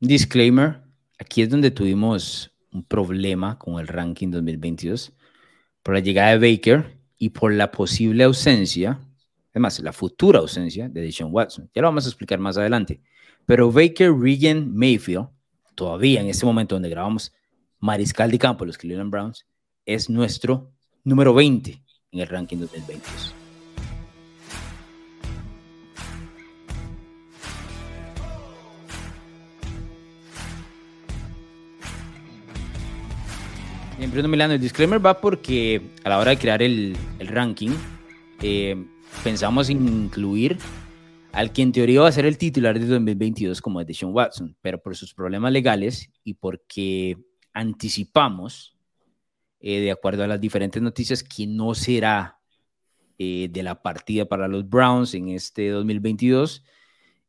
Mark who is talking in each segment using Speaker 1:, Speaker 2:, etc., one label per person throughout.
Speaker 1: Disclaimer, aquí es donde tuvimos un problema con el ranking 2022 por la llegada de Baker y por la posible ausencia, además la futura ausencia de Deshaun Watson. Ya lo vamos a explicar más adelante. Pero Baker, Regan, Mayfield, todavía en este momento donde grabamos mariscal de campo los Cleveland Browns, es nuestro número 20 en el ranking 2022. Bien, Bruno Milano, el disclaimer va porque a la hora de crear el, ranking, eh, pensamos incluir al que en teoría va a ser el titular de 2022 como es Deshaun Watson, pero por sus problemas legales y porque anticipamos, eh, de acuerdo a las diferentes noticias, que no será eh, de la partida para los Browns en este 2022,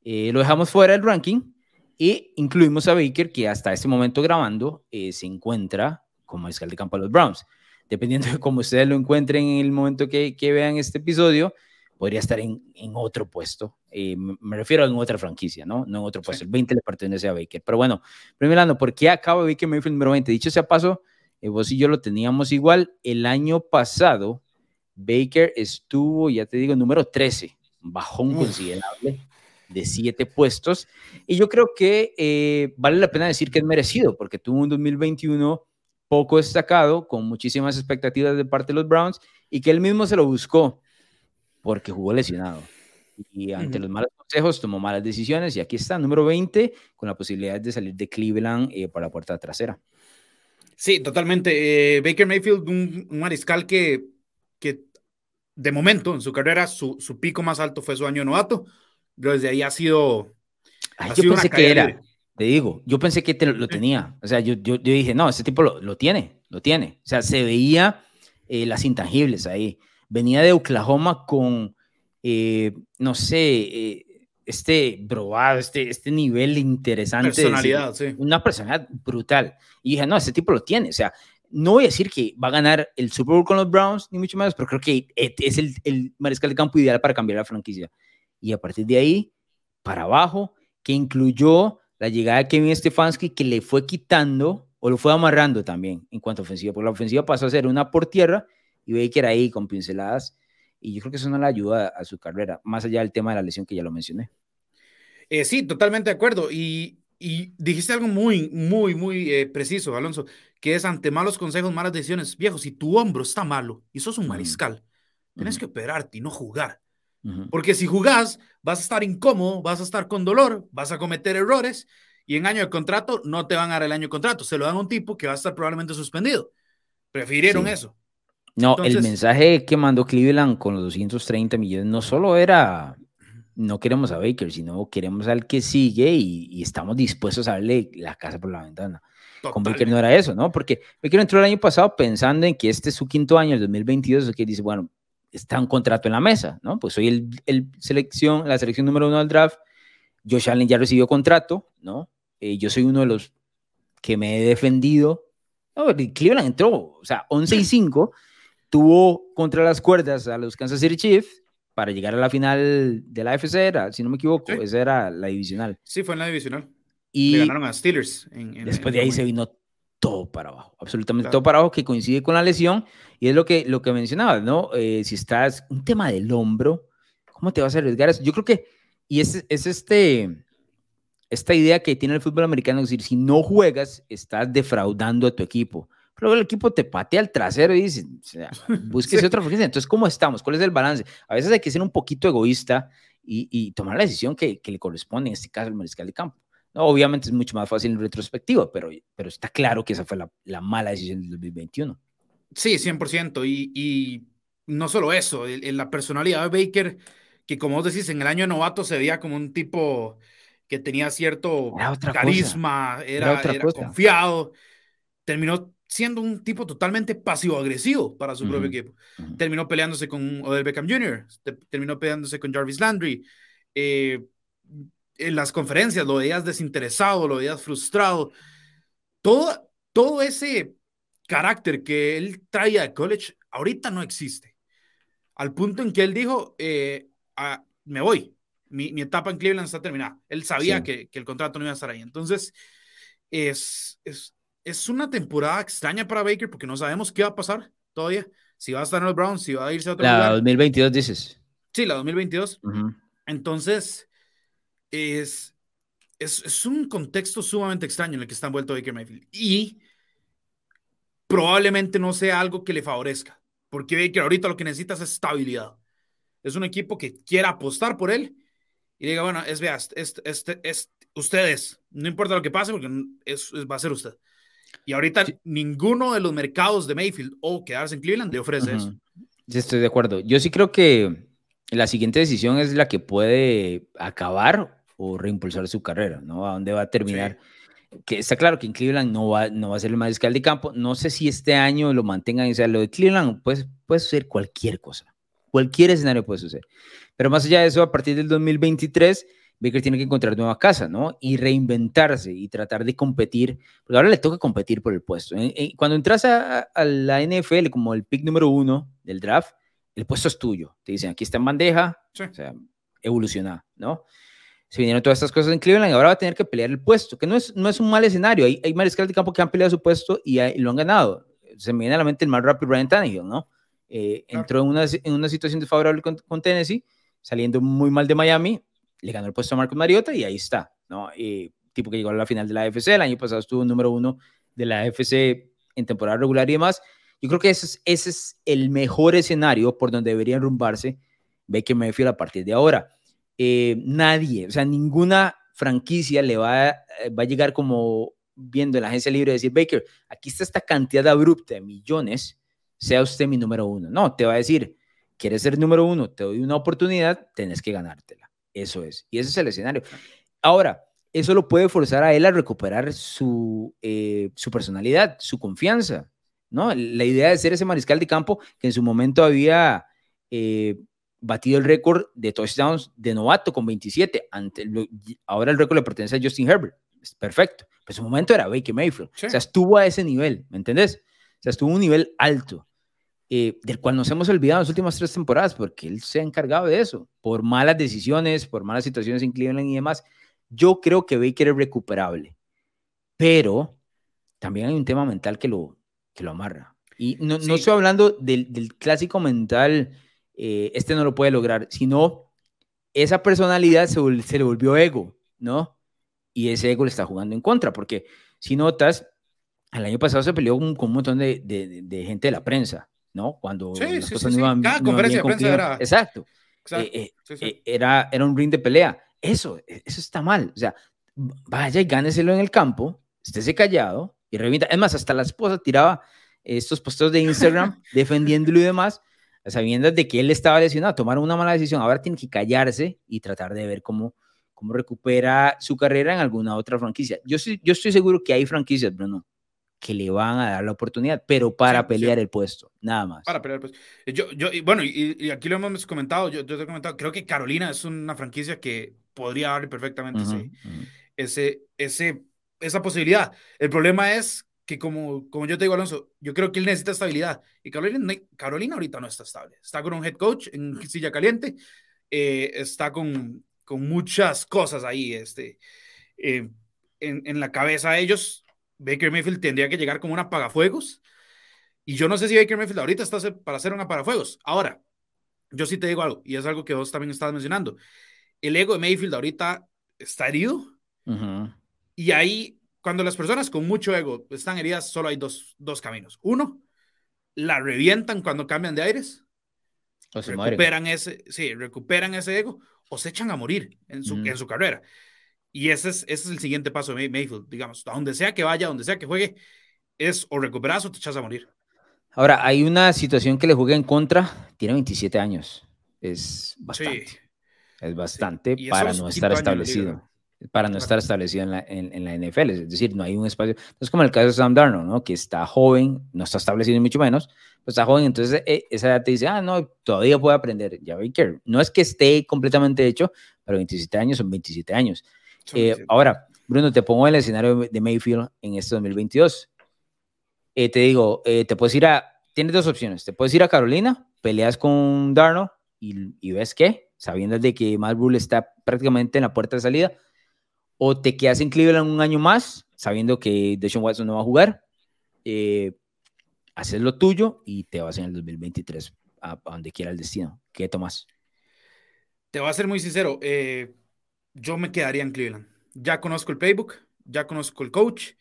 Speaker 1: lo dejamos fuera del ranking e incluimos a Baker, que hasta este momento grabando se encuentra como mariscal de campo a los Browns. Dependiendo de cómo ustedes lo encuentren en el momento que, que vean este episodio, podría estar en, en otro puesto. Eh, me refiero a en otra franquicia, ¿no? No en otro puesto. El 20 le pertenece a Baker. Pero bueno, primero, ¿por qué acaba Baker Mayfield número 20? Dicho sea paso, eh, vos y yo lo teníamos igual. El año pasado, Baker estuvo, ya te digo, número 13, bajón considerable de siete puestos. Y yo creo que eh, vale la pena decir que es merecido, porque tuvo un 2021 poco destacado, con muchísimas expectativas de parte de los Browns, y que él mismo se lo buscó porque jugó lesionado. Y ante los malos consejos tomó malas decisiones y aquí está, número 20, con la posibilidad de salir de Cleveland eh, por la puerta trasera.
Speaker 2: Sí, totalmente. Eh, Baker Mayfield, un, mariscal que, que de momento en su carrera, su, su, pico más alto fue su año novato, pero desde ahí ha sido...
Speaker 1: yo pensé que era, te digo, yo pensé que lo tenía. O sea, yo, yo, yo dije, no, ese tipo lo, lo, tiene, lo tiene. O sea, se veía eh, las intangibles ahí. Venía de Oklahoma con, eh, no sé, eh, este probado, este, este nivel interesante.
Speaker 2: Personalidad, sí.
Speaker 1: Una personalidad brutal. Y dije, no, ese tipo lo tiene. O sea, no voy a decir que va a ganar el Super Bowl con los Browns, ni mucho menos, pero creo que es el, el mariscal de campo ideal para cambiar la franquicia. Y a partir de ahí, para abajo, que incluyó la llegada de Kevin Stefanski que le fue quitando o lo fue amarrando también en cuanto a ofensiva, porque la ofensiva pasó a ser una por tierra y Baker ahí con pinceladas y yo creo que eso no le ayuda a su carrera, más allá del tema de la lesión que ya lo mencioné.
Speaker 2: Eh, sí, totalmente de acuerdo. Y, y, dijiste algo muy, muy, muy eh, preciso, Alonso, que es ante malos consejos, malas decisiones. Viejo, si tu hombro está malo y sos un mariscal, tienes que operarte y no jugar. Porque si jugás, vas a estar incómodo, vas a estar con dolor, vas a cometer errores y en año de contrato no te van a dar el año de contrato, se lo dan a un tipo que va a estar probablemente suspendido. Prefirieron eso.
Speaker 1: No, el mensaje que mandó Cleveland con los 230 millones no solo era no queremos a Baker, sino queremos al que sigue y, estamos dispuestos a darle la casa por la ventana. Con Baker no era eso, ¿no? Porque Baker entró el año pasado pensando en que este es su quinto año, el 2022, que dice, bueno, está un contrato en la mesa, ¿no? Pues soy el, el selección, la selección número uno del draft. Josh Allen ya recibió contrato, ¿no? Eh, yo soy uno de los que me he defendido. No, Cleveland entró, o sea, 11 y 5, tuvo contra las cuerdas a los Kansas City Chiefs para llegar a la final de la AFC, era, si no me equivoco, esa era la divisional.
Speaker 2: Sí, fue en la divisional. Y Le ganaron a Steelers.
Speaker 1: después de ahí se vino todo para abajo, absolutamente todo para abajo, que coincide con la lesión, y es lo que, lo que mencionabas, ¿no? Eh, si estás, un tema del hombro, ¿cómo te vas a arriesgar eso? Yo creo que, y es, es este, esta idea que tiene el fútbol americano, es decir, si no juegas, estás defraudando a tu equipo. Pero el equipo te patea al trasero y dice, o sea, búsquese otra franquicia. Entonces, ¿cómo estamos? ¿Cuál es el balance? A veces hay que ser un poquito egoísta y, y tomar la decisión que, que, le corresponde, en este caso, al mariscal de campo. Obviamente es mucho más fácil en retrospectiva, pero, pero está claro que esa fue la, la mala decisión del 2021.
Speaker 2: Sí, 100%. Y, y no solo eso, en la personalidad de Baker, que como vos decís, en el año de novato se veía como un tipo que tenía cierto carisma, era, era, confiado, terminó siendo un tipo totalmente pasivo-agresivo para su propio equipo. Terminó peleándose con Odell Beckham Jr., terminó peleándose con Jarvis Landry. Eh, en las conferencias lo veías desinteresado, lo veías frustrado. Todo, todo ese carácter que él traía de college ahorita no existe. Al punto en que él dijo, eh, ah, me voy. mi, etapa en Cleveland está terminada. Él sabía que, el contrato no iba a estar ahí. Entonces, es, es, es una temporada extraña para Baker porque no sabemos qué va a pasar todavía. Si va a estar en los Browns, si va a irse a otro
Speaker 1: la lugar. La 2022 dices.
Speaker 2: Sí, la 2022. Entonces, es, es, es, un contexto sumamente extraño en el que está envuelto Baker Mayfield. Y probablemente no sea algo que le favorezca. Porque Baker ahorita lo que necesita es estabilidad. Es un equipo que quiera apostar por él y diga, bueno, es, veas, este, este, es, ustedes, no importa lo que pase, porque es, va a ser usted. Y ahorita ninguno de los mercados de Mayfield o quedarse en Cleveland le ofrece eso.
Speaker 1: Sí, estoy de acuerdo. Yo sí creo que la siguiente decisión es la que puede acabar o reimpulsar su carrera, ¿no? ¿A dónde va a terminar? Que está claro que en Cleveland no va, no va a ser el mariscal de campo. No sé si este año lo mantengan. O sea, lo de Cleveland pues, puede suceder cualquier cosa. Cualquier escenario puede suceder. Pero más allá de eso, a partir del 2023, Baker tiene que encontrar nueva casa, ¿no? Y reinventarse y tratar de competir, porque ahora le toca competir por el puesto. Cuando entras a, la NFL como el pick número uno del draft, el puesto es tuyo. Te dicen, aquí está en bandeja, o sea, evoluciona, ¿no? Se vinieron todas estas cosas en Cleveland y ahora va a tener que pelear el puesto, que no es, no es un mal escenario. Hay, hay mariscales de campo que han peleado su puesto y, lo han ganado. Se me viene a la mente el más rápido Ryan Tannehill, ¿no? Eh, entró en una, en una situación desfavorable con, con Tennessee, saliendo muy mal de Miami, le ganó el puesto a Marcos Mariota y ahí está, ¿no? Y tipo que llegó a la final de la AFC, el año pasado estuvo número uno de la AFC en temporada regular y demás. Yo creo que ese es, ese es el mejor escenario por donde deberían rumbarse Baker Mayfield a partir de ahora. Eh, nadie, o sea, ninguna franquicia le va, eh, va a llegar como viendo en la agencia libre y decir, Baker, aquí está esta cantidad abrupta de millones, sea usted mi número uno. No, te va a decir, quieres ser número uno, te doy una oportunidad, tenés que ganártela. Eso es. Y ese es el escenario. Ahora, eso lo puede forzar a él a recuperar su, eh, su personalidad, su confianza, ¿no? La idea de ser ese mariscal de campo que en su momento había eh, batido el récord de touchdowns de novato con 27. Ante, ahora el récord le pertenece a Justin Herbert. Perfecto. Pero en su momento era Baker Mayfield. O sea, estuvo a ese nivel, ¿me entendés? O sea, estuvo a un nivel alto. Eh, del cual nos hemos olvidado en las últimas tres temporadas, porque él se ha encargado de eso, por malas decisiones, por malas situaciones en Cleveland y demás. Yo creo que Baker es recuperable, pero también hay un tema mental que lo, que lo amarra. Y no, no estoy hablando del, del clásico mental, eh, este no lo puede lograr, sino esa personalidad se, se, le volvió ego, ¿no? Y ese ego le está jugando en contra, porque si notas, el año pasado se peleó con, con un montón de, de, de, gente de la prensa, ¿no? Cuando
Speaker 2: sí, las cosas no iban, Cada conferencia de prensa era...
Speaker 1: Exacto. Eh, eh, era, era un ring de pelea. Eso, eso está mal. O sea, vaya y gáneselo en el campo, estése callado y revienta. Es más, hasta la esposa tiraba estos postos de Instagram defendiéndolo y demás, sabiendo de que él estaba lesionado, tomaron una mala decisión. Ahora tiene que callarse y tratar de ver cómo, cómo recupera su carrera en alguna otra franquicia. Yo, yo estoy seguro que hay franquicias, Bruno, que le van a dar la oportunidad, pero para pelear el puesto, nada más.
Speaker 2: Para pelear el puesto. Yo, yo, y bueno, y, aquí lo hemos comentado, yo, yo, te he comentado, creo que Carolina es una franquicia que podría darle perfectamente ese, ese, esa posibilidad. El problema es que, como, como yo te digo, Alonso, yo creo que él necesita estabilidad. Y Carolina, Carolina ahorita no está estable. Está con un head coach en silla caliente, eh, está con, con muchas cosas ahí este, eh, en, en la cabeza de ellos Baker Mayfield tendría que llegar como un apagafuegos. Y yo no sé si Baker Mayfield ahorita está para hacer un apagafuegos. Ahora, yo sí te digo algo, y es algo que vos también estabas mencionando. El ego de Mayfield ahorita está herido. Y ahí, cuando las personas con mucho ego están heridas, solo hay dos, dos caminos. Uno, la revientan cuando cambian de aires. O se recuperan ese, sí, recuperan ese ego o se echan a morir en su, en su carrera. Y ese es, ese es el siguiente paso de Mayfield, digamos, a donde sea que vaya, donde sea que juegue, es o recuperas o te echas a morir.
Speaker 1: Ahora, hay una situación que le juega en contra, tiene 27 años, es bastante. Es bastante para no estar establecido. Para no estar establecido en la, en, la, NFL, es decir, no hay un espacio. Es como el caso de Sam Darnold, ¿no? Que está joven, no está establecido mucho menos, pues está joven, entonces eh, esa edad te dice, ah, no, todavía puede aprender. Ya Baker, no es que esté completamente hecho, pero 27 años son 27 años. Eh, ahora, Bruno, te pongo el escenario de Mayfield en este 2022. Eh, te digo, eh, te puedes ir a, tienes dos opciones, te puedes ir a Carolina, peleas con Darno y, ves qué, sabiendo de que Matt Rule está prácticamente en la puerta de salida. O te quedas en Cleveland un año más, sabiendo que Deshaun Watson no va a jugar. Eh, haces lo tuyo y te vas en el 2023 a, donde quiera el destino. ¿Qué tomas?
Speaker 2: Te voy a ser muy sincero. Eh, yo me quedaría en Cleveland. Ya conozco el playbook, ya conozco el coach.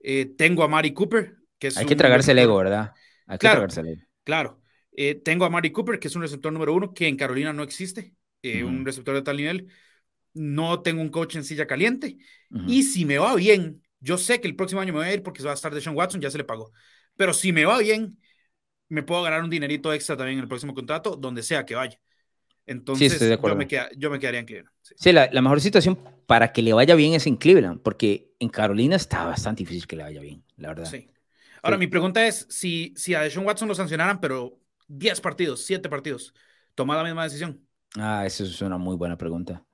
Speaker 2: Eh, tengo a Mari Cooper, que es
Speaker 1: Hay que tragarse el ego, ¿verdad? Hay
Speaker 2: que tragarse el ego. Claro. Eh, tengo a Mari Cooper, que es un receptor número uno, que en Carolina no existe, eh, un receptor de tal nivel. No tengo un coach en silla caliente. Y si me va bien, yo sé que el próximo año me voy a ir porque va a estar de Sean Watson, ya se le pagó. Pero si me va bien, me puedo ganar un dinerito extra también en el próximo contrato, donde sea que vaya. Entonces, yo, me yo, me quedaría en Cleveland.
Speaker 1: Sí, la, la, mejor situación para que le vaya bien es en Cleveland, porque en Carolina está bastante difícil que le vaya bien, la verdad. Sí.
Speaker 2: Ahora, mi pregunta es, si, si a Deshaun Watson lo sancionaran, pero 10 partidos, 7 partidos, ¿toma la misma decisión?
Speaker 1: Ah, esa es una muy buena pregunta.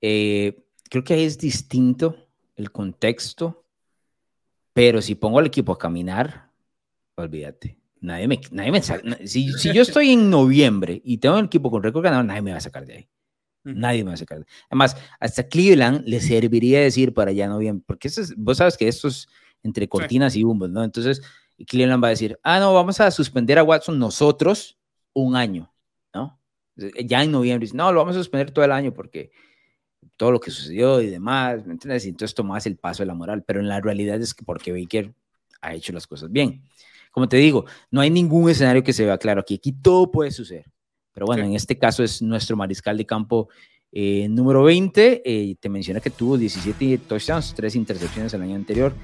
Speaker 1: Eh, creo que ahí es distinto el contexto, pero si pongo al equipo a caminar, olvídate. Nadie me, nadie me si, si, yo estoy en noviembre y tengo un equipo con récord ganador, nadie me va a sacar de ahí. Nadie me va a sacar. De ahí. Además, hasta Cleveland le serviría decir para allá noviembre, porque eso es, vos sabes que esto es entre cortinas y humo, ¿no? Entonces, Cleveland va a decir, ah, no, vamos a suspender a Watson nosotros un año, ¿no? Ya en noviembre, no, lo vamos a suspender todo el año porque todo lo que sucedió y demás, ¿me entiendes? Y entonces tomas el paso de la moral, pero en la realidad es que porque Baker ha hecho las cosas bien. Como te digo, no hay ningún escenario que se vea claro aquí, aquí todo puede suceder. Pero bueno, en este caso es nuestro mariscal de campo eh, número 20. Eh, te menciona que tuvo 17 touchdowns, 3 intercepciones el año anterior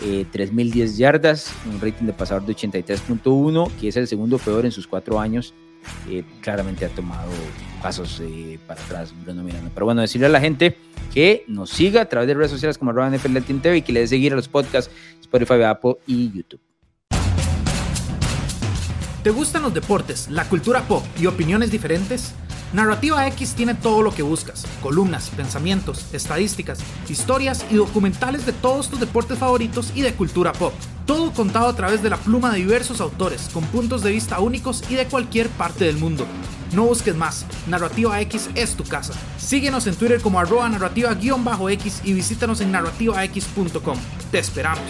Speaker 1: eh, 3.010 yardas, un rating de pasador de 83.1, que es el segundo peor en sus cuatro años. Eh, claramente ha tomado pasos eh, para atrás Bruno Miranda. Pero bueno, decirle a la gente que nos siga a través de redes sociales como arroba NFL TV y que le dé seguir a los podcasts Spotify, Apple y YouTube.
Speaker 2: ¿Te gustan los deportes, la cultura pop y opiniones diferentes? Narrativa X tiene todo lo que buscas, columnas, pensamientos, estadísticas, historias y documentales de todos tus deportes favoritos y de cultura pop. Todo contado a través de la pluma de diversos autores, con puntos de vista únicos y de cualquier parte del mundo. No busques más, Narrativa X es tu casa. Síguenos en Twitter como arroba narrativa-x y visítanos en narrativax.com. Te esperamos.